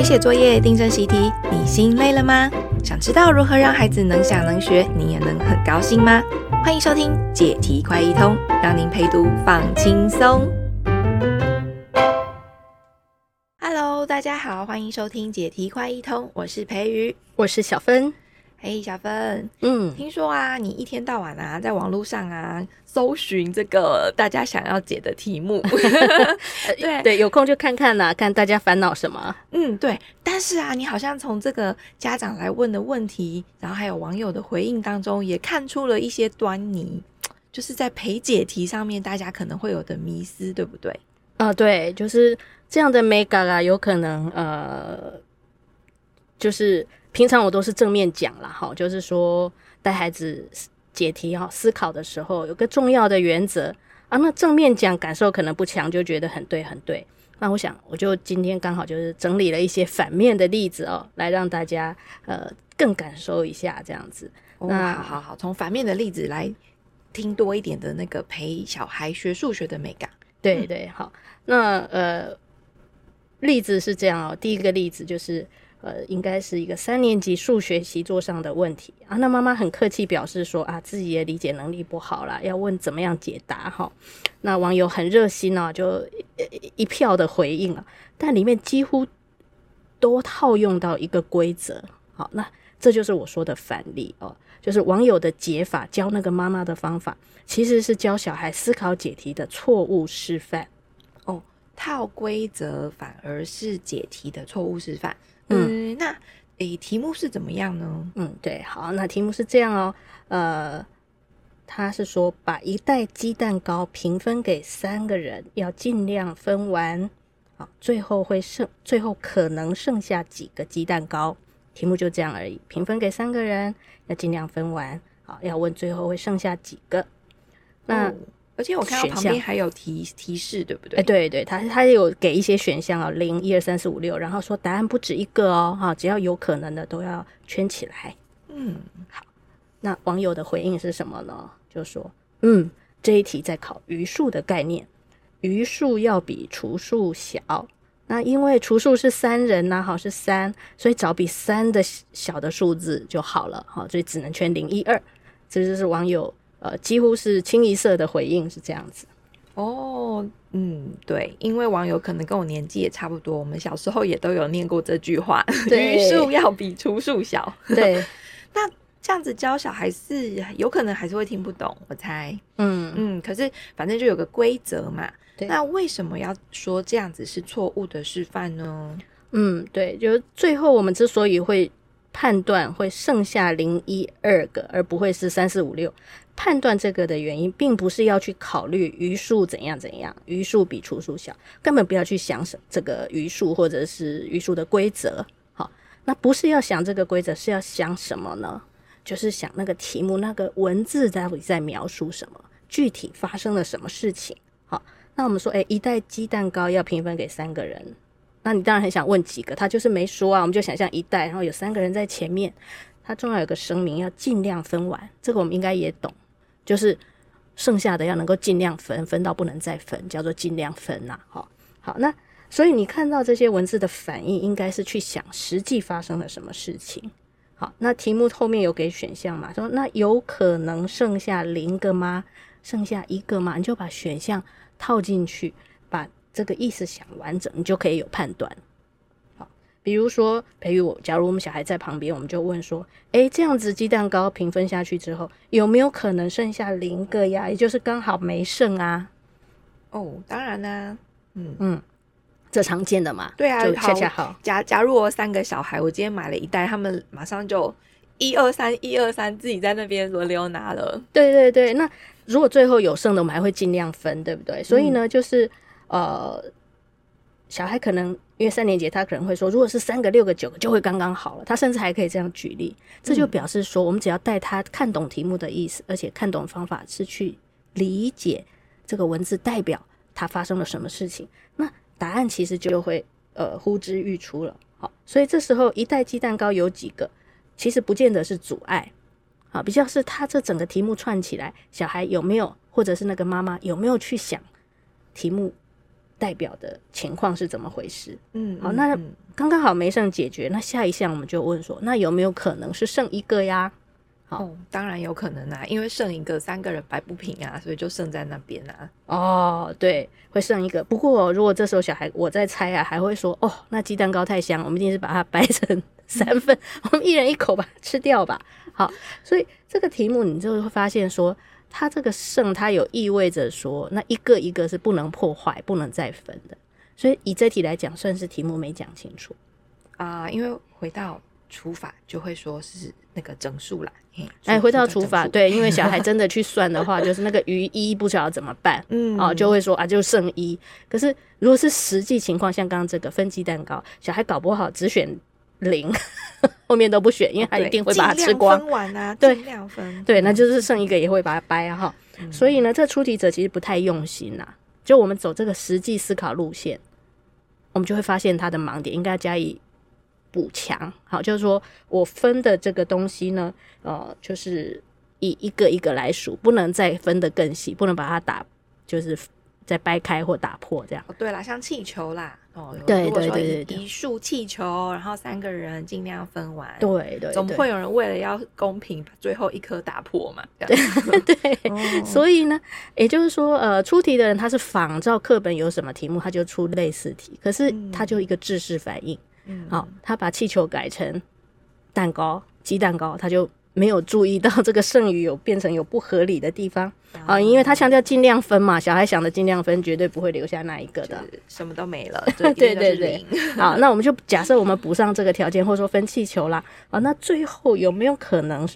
陪写作业、订正习题，你心累了吗？想知道如何让孩子能想能学，你也能很高兴吗？欢迎收听解题快一通，让您陪读放轻松。Hello，大家好，欢迎收听解题快一通，我是培瑜，我是小芬。嘿小芬，嗯，听说啊，你一天到晚啊，在网络上啊，搜寻这个大家想要解的题目，对对，有空就看看啦，看大家烦恼什么。嗯，对。但是啊，你好像从这个家长来问的问题，然后还有网友的回应当中，也看出了一些端倪，就是在陪解题上面，大家可能会有的迷思，对不对？啊、呃，对，就是这样的眉角啊，有可能呃，就是。平常我都是正面讲啦，哈，就是说带孩子解题哈，思考的时候有个重要的原则啊。那正面讲感受可能不强，就觉得很对很对。那我想我就今天刚好就是整理了一些反面的例子哦，来让大家呃更感受一下这样子。哦、那好好好，从反面的例子来听多一点的那个陪小孩学数学的美感。对对，好。那呃例子是这样哦，第一个例子就是。呃，应该是一个三年级数学习作上的问题啊。那妈妈很客气表示说啊，自己的理解能力不好啦，要问怎么样解答哈。那网友很热心啊，就一票的回应啊，但里面几乎都套用到一个规则。好，那这就是我说的反例哦，就是网友的解法教那个妈妈的方法，其实是教小孩思考解题的错误示范。套规则反而是解题的错误示范。嗯，那诶，题目是怎么样呢？嗯，对，好，那题目是这样哦。呃，他是说把一袋鸡蛋糕平分给三个人，要尽量分完。好，最后会剩，最后可能剩下几个鸡蛋糕？题目就这样而已。平分给三个人，要尽量分完。好，要问最后会剩下几个？那。哦而且我看到旁边还有提提示，对不对？哎，对对，他他有给一些选项啊，零、一、二、三、四、五、六，然后说答案不止一个哦，哈，只要有可能的都要圈起来。嗯，好，那网友的回应是什么呢？就说，嗯，这一题在考余数的概念，余数要比除数小，那因为除数是三人呐，好是三，所以找比三的小的数字就好了，好，所以只能圈零、一、二，这就是网友。呃，几乎是清一色的回应是这样子。哦，嗯，对，因为网友可能跟我年纪也差不多，我们小时候也都有念过这句话，对，余数要比除数小。对，那这样子教小孩是有可能还是会听不懂，我猜。嗯嗯，可是反正就有个规则嘛。对，那为什么要说这样子是错误的示范呢？嗯，对，就是最后我们之所以会判断会剩下零一二个，而不会是三四五六。判断这个的原因，并不是要去考虑余数怎样怎样，余数比除数小，根本不要去想什这个余数或者是余数的规则。好，那不是要想这个规则，是要想什么呢？就是想那个题目那个文字到底在描述什么，具体发生了什么事情。好，那我们说，诶，一袋鸡蛋糕要平分给三个人，那你当然很想问几个，他就是没说啊，我们就想象一袋，然后有三个人在前面，他重要有个声明，要尽量分完，这个我们应该也懂。就是剩下的要能够尽量分，分到不能再分，叫做尽量分呐。好，好，那所以你看到这些文字的反应，应该是去想实际发生了什么事情。好，那题目后面有给选项嘛？说那有可能剩下零个吗？剩下一个吗？你就把选项套进去，把这个意思想完整，你就可以有判断。比如说，培育我，假如我们小孩在旁边，我们就问说：“诶，这样子鸡蛋糕平分下去之后，有没有可能剩下零个呀？也就是刚好没剩啊？”哦，当然啦、啊，嗯嗯，这常见的嘛。对啊，就恰恰好。假假如我三个小孩，我今天买了一袋，他们马上就一二三一二三自己在那边轮流拿了。对对对，那如果最后有剩的，我们还会尽量分，对不对？所以呢，就是呃。小孩可能因为三年级，他可能会说，如果是三个、六个、九个，就会刚刚好了。他甚至还可以这样举例，这就表示说，我们只要带他看懂题目的意思，而且看懂方法是去理解这个文字代表它发生了什么事情，那答案其实就会呃呼之欲出了。好，所以这时候一袋鸡蛋糕有几个，其实不见得是阻碍，啊，比较是他这整个题目串起来，小孩有没有，或者是那个妈妈有没有去想题目。代表的情况是怎么回事？嗯，好，那刚刚好没剩解决，那下一项我们就问说，那有没有可能是剩一个呀？哦，当然有可能啊，因为剩一个三个人摆不平啊，所以就剩在那边啊。哦，对，会剩一个。不过如果这时候小孩我在猜啊，还会说哦，那鸡蛋糕太香，我们一定是把它掰成三份，我们一人一口把它吃掉吧。好，所以这个题目你就会发现说，它这个剩它有意味着说，那一个一个是不能破坏、不能再分的。所以以这题来讲，算是题目没讲清楚啊、呃，因为回到。除法就会说是那个整数啦，哎，回到除法，对，因为小孩真的去算的话，就是那个余一不晓得怎么办，嗯，哦，就会说啊，就剩一。可是如果是实际情况，像刚刚这个分鸡蛋糕，小孩搞不好只选零，后面都不选，因为他一定会把它吃光。分完啊，对，尽量分，对，那就是剩一个也会把它掰啊哈。嗯、所以呢，这出题者其实不太用心呐。就我们走这个实际思考路线，我们就会发现他的盲点，应该加以。补强，好，就是说我分的这个东西呢，呃，就是以一个一个来数，不能再分得更细，不能把它打，就是再掰开或打破这样。哦，对啦，像气球啦，哦，对对对对，一束气球，然后三个人尽量分完，对对，对，总会有人为了要公平把最后一颗打破嘛？对 对，哦，所以呢，也就是说，呃，出题的人他是仿照课本有什么题目，他就出类似题，可是他就一个制式反应。嗯好，他把气球改成蛋糕，鸡蛋糕，他就没有注意到这个剩余有变成有不合理的地方啊，因为他强调尽量分嘛，小孩想的尽量分，绝对不会留下那一个的，什么都没了。对对对对，好，那我们就假设我们补上这个条件，或者说分气球啦，啊，那最后有没有可能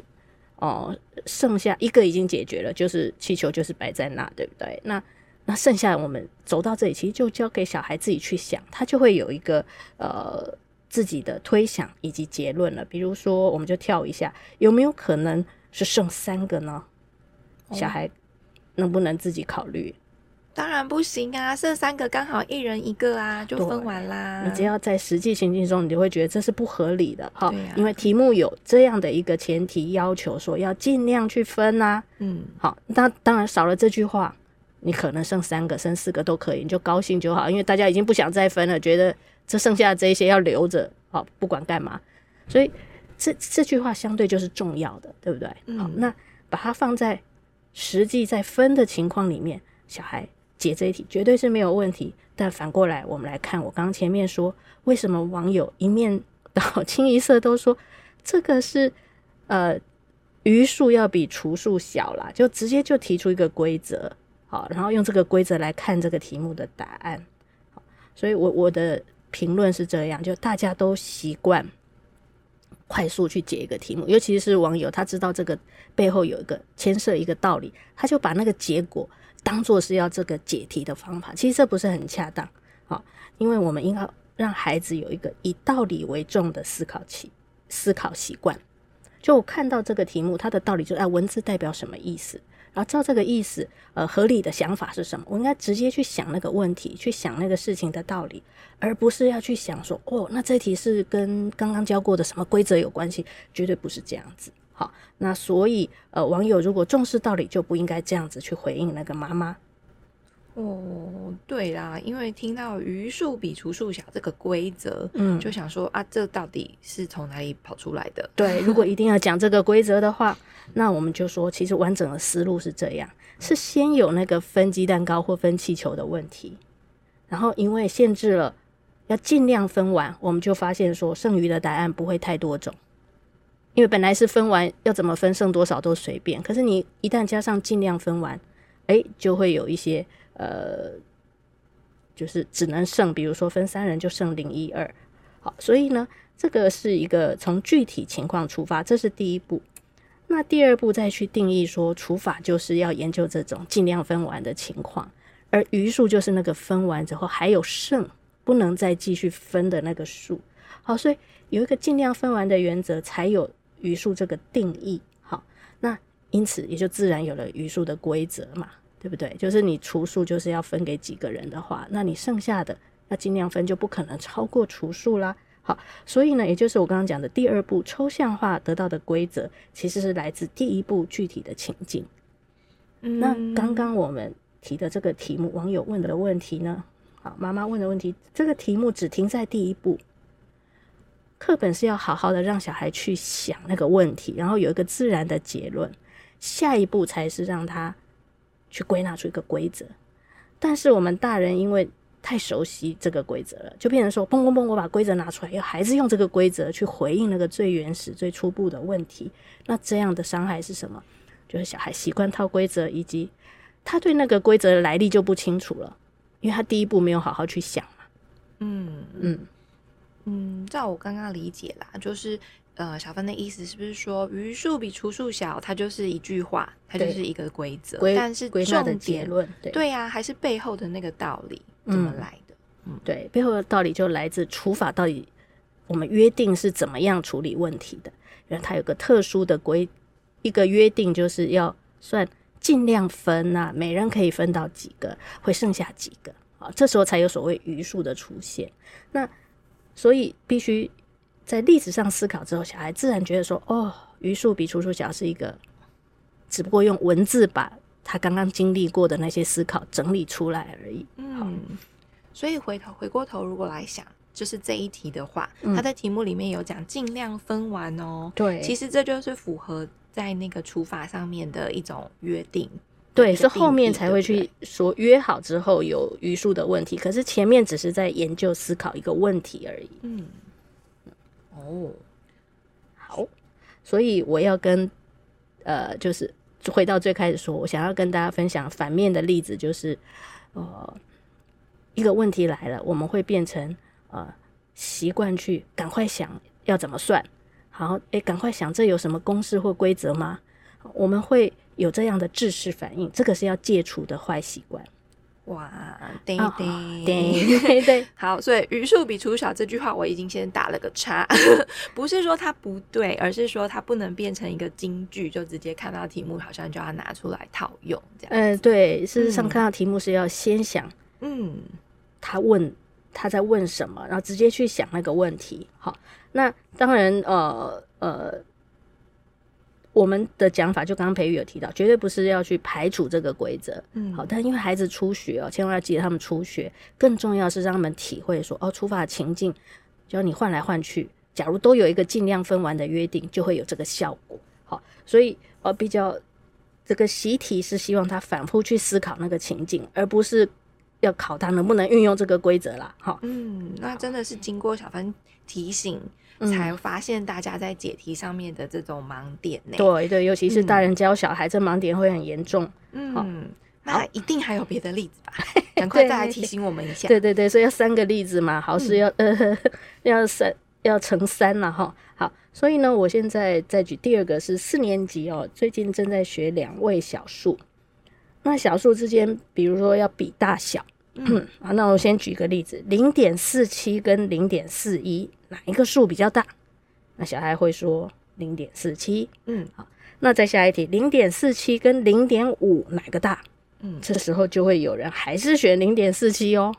哦，剩下一个已经解决了，就是气球就是摆在那，对不对？那那剩下我们走到这里，其实就交给小孩自己去想，他就会有一个呃。自己的推想以及结论了。比如说，我们就跳一下，有没有可能是剩三个呢？哦、小孩能不能自己考虑？当然不行啊，剩三个刚好一人一个啊，就分完啦。你只要在实际情境中，你就会觉得这是不合理的哈。啊、因为题目有这样的一个前提要求，说要尽量去分啊。嗯，好，那当然少了这句话，你可能剩三个、剩四个都可以，你就高兴就好，因为大家已经不想再分了，觉得。这剩下的这一些要留着，好，不管干嘛，所以这这句话相对就是重要的，对不对？嗯、好，那把它放在实际在分的情况里面，小孩解这一题绝对是没有问题。但反过来，我们来看我刚刚前面说，为什么网友一面倒清一色都说这个是呃余数要比除数小啦，就直接就提出一个规则，好，然后用这个规则来看这个题目的答案。好，所以我我的。评论是这样，就大家都习惯快速去解一个题目，尤其是网友，他知道这个背后有一个牵涉一个道理，他就把那个结果当做是要这个解题的方法。其实这不是很恰当啊，因为我们应该让孩子有一个以道理为重的思考期、思考习惯。就我看到这个题目，它的道理就是，哎，文字代表什么意思？然后照这个意思，呃，合理的想法是什么？我应该直接去想那个问题，去想那个事情的道理，而不是要去想说，哦，那这题是跟刚刚教过的什么规则有关系？绝对不是这样子。好，那所以，呃，网友如果重视道理，就不应该这样子去回应那个妈妈。哦，对啦，因为听到余数比除数小这个规则，嗯，就想说啊，这到底是从哪里跑出来的？对，如果一定要讲这个规则的话，那我们就说，其实完整的思路是这样：是先有那个分鸡蛋糕或分气球的问题，然后因为限制了要尽量分完，我们就发现说剩余的答案不会太多种，因为本来是分完要怎么分剩多少都随便，可是你一旦加上尽量分完，哎，就会有一些。呃，就是只能剩，比如说分三人就剩零一二，好，所以呢，这个是一个从具体情况出发，这是第一步。那第二步再去定义说，除法就是要研究这种尽量分完的情况，而余数就是那个分完之后还有剩，不能再继续分的那个数。好，所以有一个尽量分完的原则，才有余数这个定义。好，那因此也就自然有了余数的规则嘛。对不对？就是你除数就是要分给几个人的话，那你剩下的要尽量分，就不可能超过除数啦。好，所以呢，也就是我刚刚讲的第二步抽象化得到的规则，其实是来自第一步具体的情境。嗯，那刚刚我们提的这个题目，网友问的问题呢？好，妈妈问的问题，这个题目只停在第一步，课本是要好好的让小孩去想那个问题，然后有一个自然的结论，下一步才是让他去归纳出一个规则。但是我们大人因为太熟悉这个规则了，就变成说，砰砰砰，我把规则拿出来，要孩子用这个规则去回应那个最原始、最初步的问题。那这样的伤害是什么？就是小孩习惯套规则，以及他对那个规则的来历就不清楚了，因为他第一步没有好好去想嘛。嗯嗯嗯，照我刚刚理解啦，就是呃，小芬的意思是不是说，余数比除数小，它就是一句话，它就是一个规则，但是重点结论，对对呀、啊，还是背后的那个道理。怎么来的？嗯，对，背后的道理就来自除法到底我们约定是怎么样处理问题的。然后它有个特殊的规，一个约定就是要算尽量分啊，每人可以分到几个，会剩下几个啊，这时候才有所谓余数的出现。那所以必须在历史上思考之后，小孩自然觉得说，哦，余数比除数小是一个，只不过用文字把。他刚刚经历过的那些思考整理出来而已。嗯，所以回头回过头，如果来想，就是这一题的话，他在题目里面有讲尽量分完哦。对，其实这就是符合在那个除法上面的一种约定。对，是后面才会去说约好之后有余数的问题，可是前面只是在研究思考一个问题而已。嗯，哦，好，所以我要跟呃，就是。回到最开始说，我想要跟大家分享反面的例子，就是，呃，一个问题来了，我们会变成呃习惯去赶快想要怎么算，好，诶，赶快想这有什么公式或规则吗？我们会有这样的制式反应，这个是要戒除的坏习惯。哇，对对对对对，好，所以余数比除小这句话我已经先打了个叉，不是说它不对，而是说它不能变成一个金句，就直接看到题目好像就要拿出来套用这样。嗯、呃，对，事实上看到题目是要先想，嗯，他问他在问什么，然后直接去想那个问题。好，那当然，呃呃。我们的讲法就刚刚培育有提到，绝对不是要去排除这个规则，嗯，好，但因为孩子初学哦，千万要记得他们初学，更重要是让他们体会说，哦，除法情境，只要你换来换去，假如都有一个尽量分完的约定，就会有这个效果，好，所以呃，比较这个习题是希望他反复去思考那个情境，而不是要考他能不能运用这个规则啦，好，嗯，那真的是经过小芬提醒。才发现大家在解题上面的这种盲点呢。对对，尤其是大人教小孩，嗯、这盲点会很严重。嗯，那一定还有别的例子吧？赶快再来提醒我们一下。对对对，所以要三个例子嘛，好是要、嗯、呃 要三要乘三了哈。好，所以呢，我现在再举第二个是四年级哦，最近正在学两位小数。那小数之间，比如说要比大小。嗯，好，那我先举个例子，零点四七跟零点四一，哪一个数比较大？那小孩会说零点四七。嗯，好，那再下一题，零点四七跟零点五哪个大？嗯，这时候就会有人还是选零点四七哦。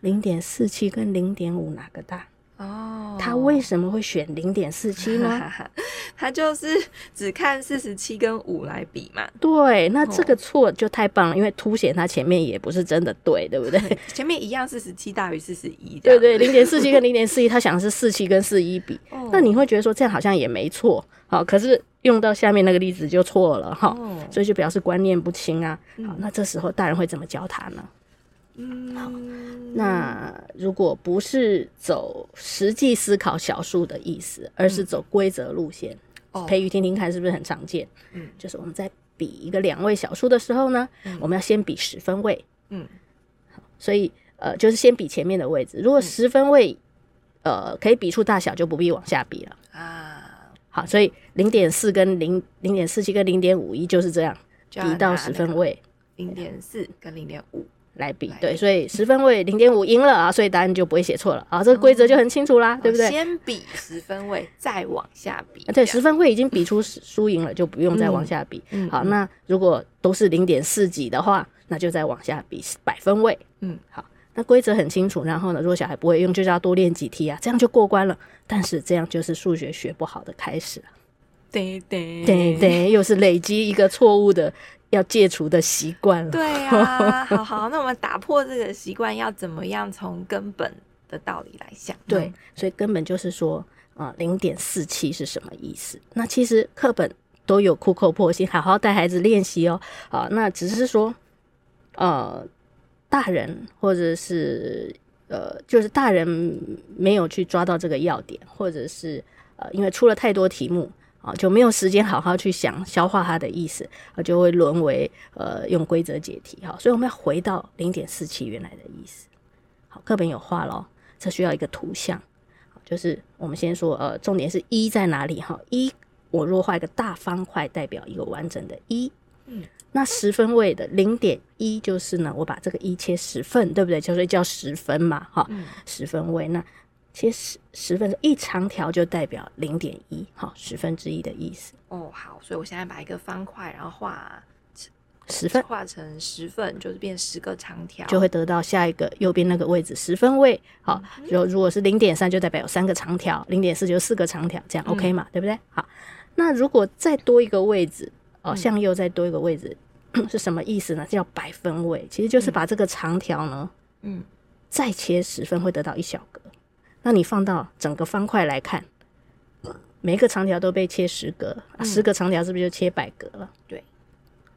零点四七跟零点五哪个大？哦，他为什么会选零点四七呢？他就是只看四十七跟五来比嘛。对，那这个错就太棒了，因为凸显他前面也不是真的对，对不对？前面一样四十七大于四十一，对对，零点四七跟零点四一，他想的是四七跟四一比。哦，那你会觉得说这样好像也没错，好，可是用到下面那个例子就错了哈，所以就表示观念不清啊。好，那这时候大人会怎么教他呢？嗯，好，那如果不是走实际思考小数的意思，而是走规则路线，嗯、培育听听看是不是很常见？嗯，就是我们在比一个两位小数的时候呢，嗯、我们要先比十分位。嗯，好，所以呃，就是先比前面的位置。如果十分位，呃，可以比出大小，就不必往下比了啊。好，所以零点四跟零零点四七跟零点五一就是这样，比到十分位，零点四跟零点五。来比对，所以十分位零点五赢了啊，所以答案就不会写错了啊，这个规则就很清楚啦，哦、对不对？先比十分位，再往下比。对，十分位已经比出输赢了，就不用再往下比。嗯、好，那如果都是零点四几的话，那就再往下比百分位。嗯，好，那规则很清楚。然后呢，如果小孩不会用，就是要多练几题啊，这样就过关了。但是这样就是数学学不好的开始了。对对对对，又是累积一个错误的。要戒除的习惯了。对啊，好好，那我们打破这个习惯，要怎么样从根本的道理来想？对，所以根本就是说，啊，零点四七是什么意思？那其实课本都有苦口婆心，好好带孩子练习哦。啊，那只是说，呃，大人或者是呃，就是大人没有去抓到这个要点，或者是呃，因为出了太多题目。啊，就没有时间好好去想消化它的意思，啊，就会沦为呃用规则解题哈。所以我们要回到零点四七原来的意思。好，课本有画咯，这需要一个图像。就是我们先说呃，重点是一在哪里哈？一，我若画一个大方块，代表一个完整的一。嗯，那十分位的零点一就是呢，我把这个一切十份，对不对？就是叫十分嘛，哈，嗯，十分位那。其实十十分一长条就代表零点一，好，十分之一的意思。哦，好，所以我现在把一个方块，然后画十份，画成十份，就是变十个长条，就会得到下一个右边那个位置十分位。好，就、嗯、如果是零点三，就代表有三个长条；零点四就四个长条，这样 OK 嘛？嗯、对不对？好，那如果再多一个位置，哦，向右再多一个位置、嗯、是什么意思呢？叫百分位，其实就是把这个长条呢，嗯，再切十分会得到一小格。那你放到整个方块来看，每一个长条都被切十格，十个长条是不是就切百格了？对，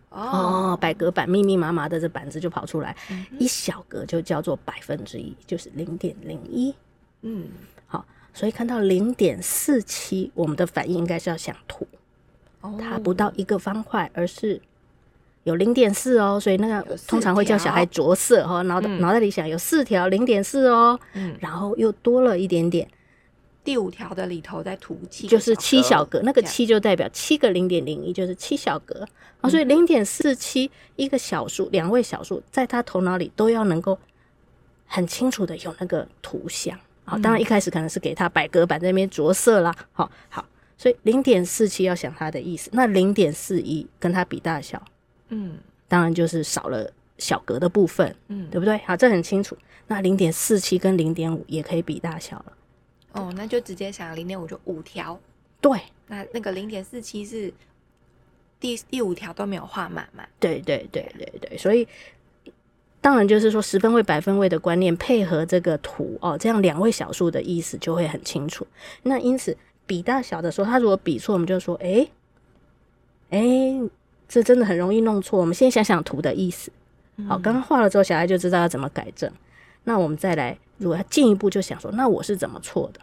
哦，百格板密密麻麻的这板子就跑出来，嗯、一小格就叫做百分之一，就是零点零一。嗯，好，所以看到零点四七，我们的反应应该是要想图，哦、它不到一个方块，而是。有零点四哦，所以那个通常会叫小孩着色哈，脑袋脑袋里想有四条零点四哦，嗯，然后又多了一点点，第五条的里头在涂七，就是七小格，那个七就代表七个零点零一，就是七小格。啊，所以零点四七一个小数，两位小数，在他头脑里都要能够很清楚的有那个图像。啊，当然一开始可能是给他百格板在那边着色啦，好，好，所以零点四七要想它的意思，那零点四一跟它比大小。嗯，当然就是少了小格的部分，嗯，对不对？好，这很清楚。那零点四七跟零点五也可以比大小了。哦，那就直接想零点五就五条。对，那那个零点四七是第第五条都没有画满嘛？对对对对对，所以当然就是说十分位百分位的观念配合这个图哦，这样两位小数的意思就会很清楚。那因此比大小的时候，他如果比错，我们就说，哎，哎。这真的很容易弄错。我们先想想图的意思。好，刚刚画了之后，小孩就知道要怎么改正。那我们再来，如果要进一步，就想说，那我是怎么错的？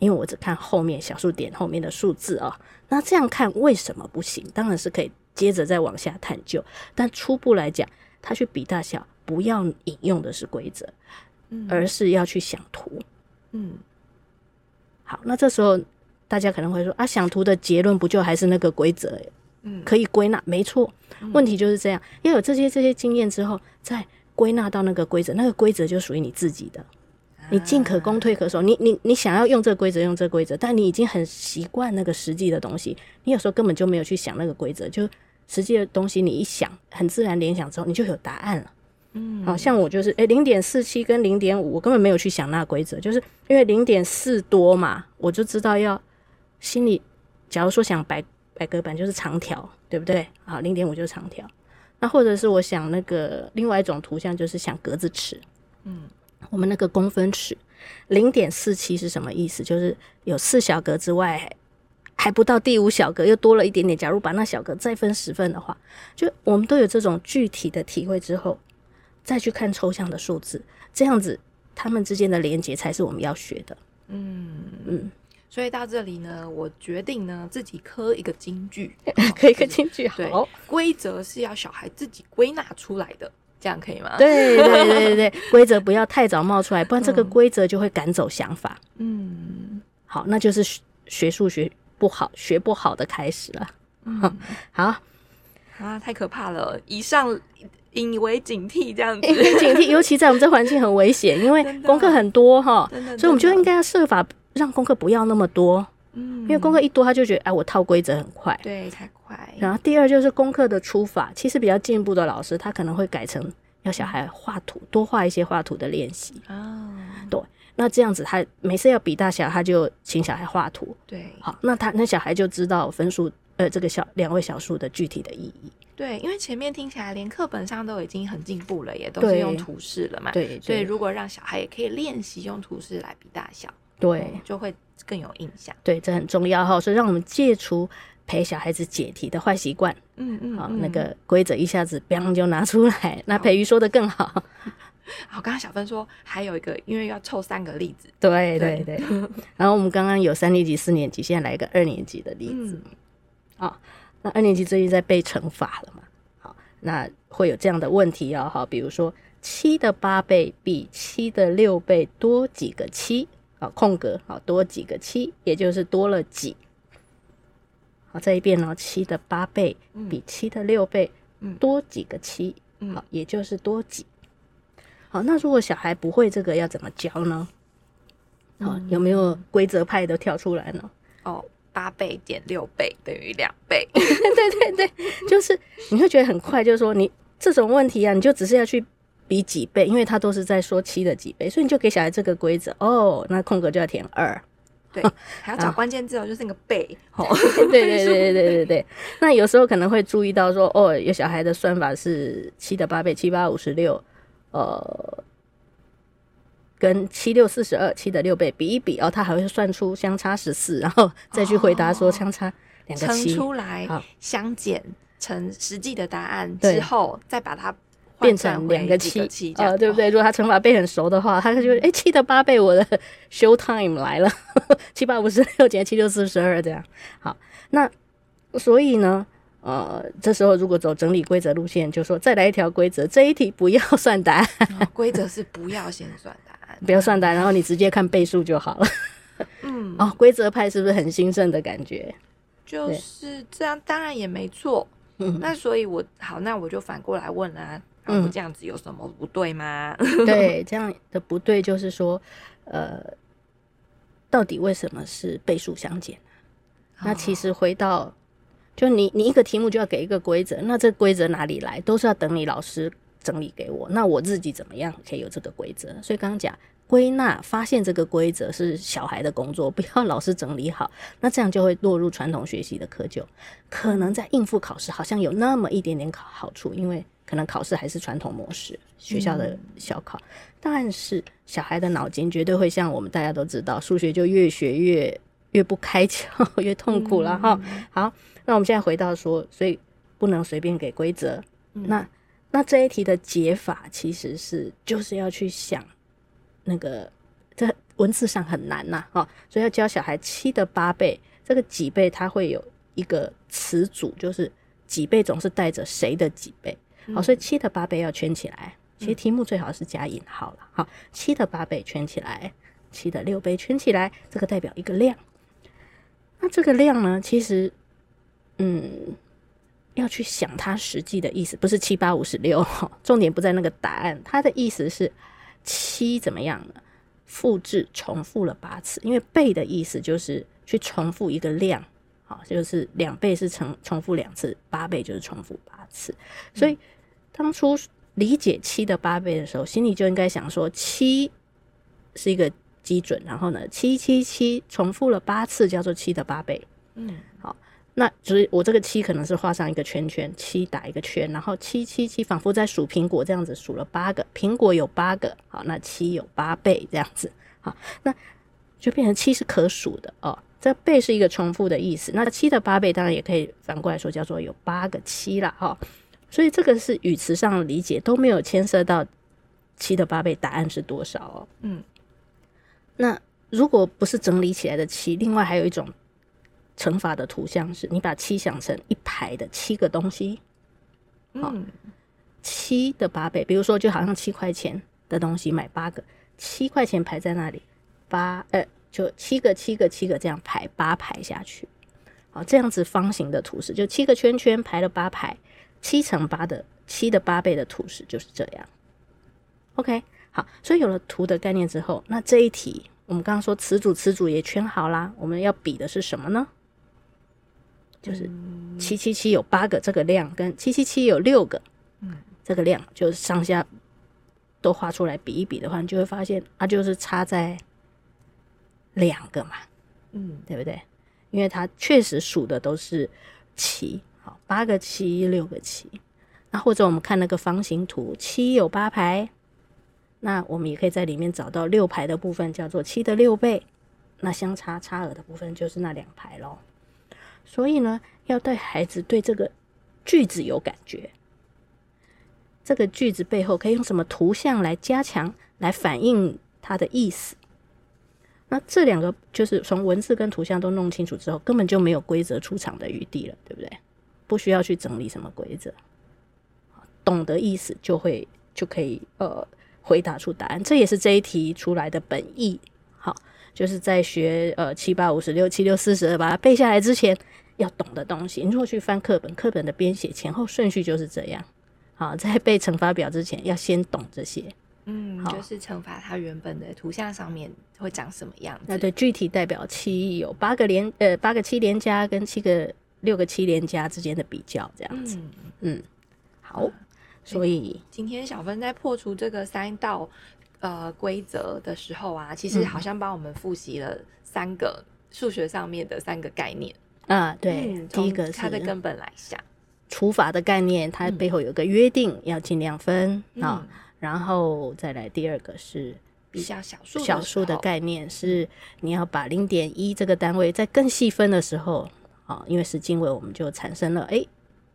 因为我只看后面小数点后面的数字啊。那这样看为什么不行？当然是可以接着再往下探究。但初步来讲，他去比大小，不要引用的是规则，而是要去想图。嗯。好，那这时候大家可能会说啊，想图的结论不就还是那个规则？可以归纳，没错。问题就是这样，要有这些这些经验之后，再归纳到那个规则，那个规则就属于你自己的。你进可攻，退可守。你你你想要用这个规则，用这个规则，但你已经很习惯那个实际的东西，你有时候根本就没有去想那个规则，就实际的东西，你一想，很自然联想之后，你就有答案了。嗯，好像我就是，诶，零点四七跟零点五，我根本没有去想那个规则，就是因为零点四多嘛，我就知道要心里，假如说想白。百格板就是长条，对不对？好，零点五就是长条。那或者是我想那个另外一种图像，就是想格子尺。嗯，我们那个公分尺，零点四七是什么意思？就是有四小格之外，还不到第五小格，又多了一点点。假如把那小格再分十份的话，就我们都有这种具体的体会之后，再去看抽象的数字，这样子它们之间的连接才是我们要学的。嗯嗯。所以到这里呢，我决定呢自己磕一个金句，刻一个金句。对，规则是要小孩自己归纳出来的，这样可以吗？对对对对对，规则不要太早冒出来，不然这个规则就会赶走想法。嗯，好，那就是学数学不好、学不好的开始了。嗯，好啊，太可怕了！以上引为警惕，这样子警惕，尤其在我们这环境很危险，因为功课很多哈，所以我们就应该要设法。让功课不要那么多，嗯，因为功课一多，他就觉得哎，我套规则很快，对，太快。然后第二就是功课的出法，其实比较进步的老师，他可能会改成要小孩画图，多画一些画图的练习。哦，对，那这样子他每次要比大小，他就请小孩画图。对，好，那他那小孩就知道分数，呃，这个小两位小数的具体的意义。对，因为前面听起来连课本上都已经很进步了，也都是用图示了嘛。对，对，所以如果让小孩也可以练习用图示来比大小。对，就会更有印象。对，这很重要哈，所以让我们戒除陪小孩子解题的坏习惯。嗯嗯，好，那个规则一下子砰就拿出来，那培瑜说的更好。好，刚刚小芬说还有一个，因为要凑三个例子。对对对。然后我们刚刚有三年级、四年级，现在来一个二年级的例子。好、嗯，那二年级最近在背乘法了嘛？好，那会有这样的问题哦。好，比如说七的八倍比七的六倍多几个七？好，空格，好，多几个七，也就是多了几？好，再一遍哦，七的八倍比七的六倍多几个七？好，也就是多几？好，那如果小孩不会这个要怎么教呢？好，有没有规则派都跳出来呢？哦，八倍减六倍等于两倍。对对对，就是你会觉得很快，就是说你这种问题啊，你就只是要去比几倍，因为它都是在说七的几倍，所以你就给小孩这个规则哦，那空格就要填二。对，还要找关键字哦，就是那个倍。哦，对对对对对对对。那有时候可能会注意到说，哦，有小孩的算法是七的八倍，七八五十六。呃，跟七六四十二，七的六倍比一比哦，他还会算出相差十四，然后再去回答说相差两个七，乘出来相减成实际的答案之后，再把它变成两个七，呃，对不对？如果他乘法背很熟的话，他就哎七的八倍，我的 show time 来了，七八五十六减七六四十二这样。好，那所以呢？呃，这时候如果走整理规则路线，就说再来一条规则，这一题不要算答案。规则是不要先算答案，不要算单，然后你直接看倍数就好了。嗯，哦，规则派是不是很兴盛的感觉？就是这样，当然也没错。嗯，那所以我好，那我就反过来问啊，嗯，这样子有什么不对吗？对，这样的不对就是说，呃，到底为什么是倍数相减？那其实回到。就你，你一个题目就要给一个规则，那这规则哪里来？都是要等你老师整理给我。那我自己怎么样可以有这个规则？所以刚刚讲归纳，发现这个规则是小孩的工作，不要老是整理好，那这样就会落入传统学习的窠臼，可能在应付考试好像有那么一点点考好处，因为可能考试还是传统模式，学校的小考，嗯、但是小孩的脑筋绝对会像我们大家都知道，数学就越学越越不开窍，越痛苦了哈。嗯、好。那我们现在回到说，所以不能随便给规则。嗯、那那这一题的解法其实是就是要去想那个这文字上很难呐、啊，哈，所以要教小孩七的八倍，这个几倍它会有一个词组，就是几倍总是带着谁的几倍，好，所以七的八倍要圈起来。其实题目最好是加引号了，好，七的八倍圈起来，七的六倍圈起来，这个代表一个量。那这个量呢，其实。嗯，要去想它实际的意思，不是七八五十六，重点不在那个答案，它的意思是七怎么样呢？复制重复了八次，因为倍的意思就是去重复一个量，好，就是两倍是重重复两次，八倍就是重复八次。所以当初理解七的八倍的时候，心里就应该想说，七是一个基准，然后呢，七七七重复了八次，叫做七的八倍。嗯，好。那就是我这个七可能是画上一个圈圈，七打一个圈，然后七七七仿佛在数苹果这样子，数了八个苹果有八个，好，那七有八倍这样子，好，那就变成七是可数的哦。这倍是一个重复的意思，那七的八倍当然也可以反过来说叫做有八个七啦。哈。所以这个是语词上的理解都没有牵涉到七的八倍答案是多少哦。嗯，那如果不是整理起来的七，另外还有一种。乘法的图像是你把七想成一排的七个东西，好，七的八倍，比如说就好像七块钱的东西买八个，七块钱排在那里，八呃就七个七个七个这样排八排下去，好，这样子方形的图示就七个圈圈排了八排，七乘八的七的八倍的图示就是这样。OK，好，所以有了图的概念之后，那这一题我们刚刚说词组词组也圈好啦，我们要比的是什么呢？就是七七七有八个这个量，跟七七七有六个，嗯，这个量就是上下都画出来比一比的话，你就会发现它就是差在两个嘛，嗯，对不对？因为它确实数的都是七，好，八个七，六个七。那或者我们看那个方形图，七有八排，那我们也可以在里面找到六排的部分，叫做七的六倍。那相差差额的部分就是那两排咯。所以呢，要带孩子对这个句子有感觉。这个句子背后可以用什么图像来加强，来反映它的意思？那这两个就是从文字跟图像都弄清楚之后，根本就没有规则出场的余地了，对不对？不需要去整理什么规则，懂得意思就会就可以呃回答出答案。这也是这一题出来的本意。好，就是在学呃七八五十六七六四十二把它背下来之前要懂的东西。你如果去翻课本，课本的编写前后顺序就是这样。好，在背乘法表之前，要先懂这些。嗯，就是乘法它原本的图像上面会长什么样子？那对，具体代表七有八个连呃八个七连加跟七个六个七连加之间的比较这样子。嗯，嗯好，所以今天小芬在破除这个三道呃规则的时候啊，其实好像帮我们复习了三个数学上面的三个概念。啊，对，嗯、第一个是它的根本来想。除法的概念，它背后有个约定，嗯、要尽量分啊、嗯。然后再来第二个是比较小数小数的概念，是你要把零点一这个单位再更细分的时候啊，因为是经纬，我们就产生了哎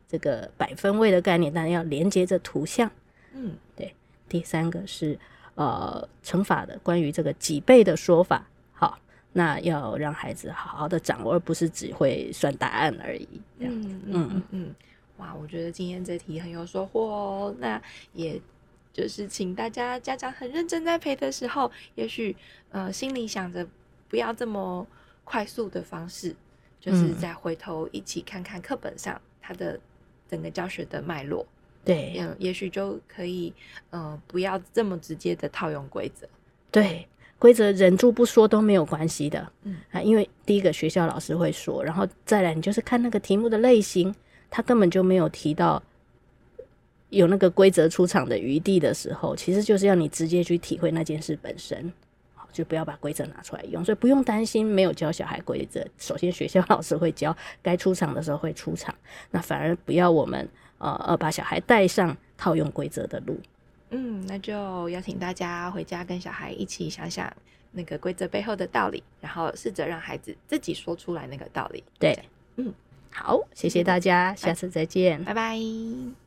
这个百分位的概念，当然要连接着图像。嗯，对。第三个是呃乘法的关于这个几倍的说法，好，那要让孩子好好的掌握，而不是只会算答案而已。嗯嗯嗯。嗯哇，我觉得今天这题很有收获哦。那也就是请大家家长很认真在陪的时候，也许呃心里想着不要这么快速的方式，就是再回头一起看看课本上它的整个教学的脉络。对，嗯，也许就可以呃不要这么直接的套用规则。对，规则忍住不说都没有关系的。嗯啊，因为第一个学校老师会说，然后再来你就是看那个题目的类型。他根本就没有提到有那个规则出场的余地的时候，其实就是要你直接去体会那件事本身，好，就不要把规则拿出来用。所以不用担心没有教小孩规则，首先学校老师会教，该出场的时候会出场，那反而不要我们呃呃把小孩带上套用规则的路。嗯，那就邀请大家回家跟小孩一起想想那个规则背后的道理，然后试着让孩子自己说出来那个道理。对，嗯。好，谢谢大家，下次再见，拜拜。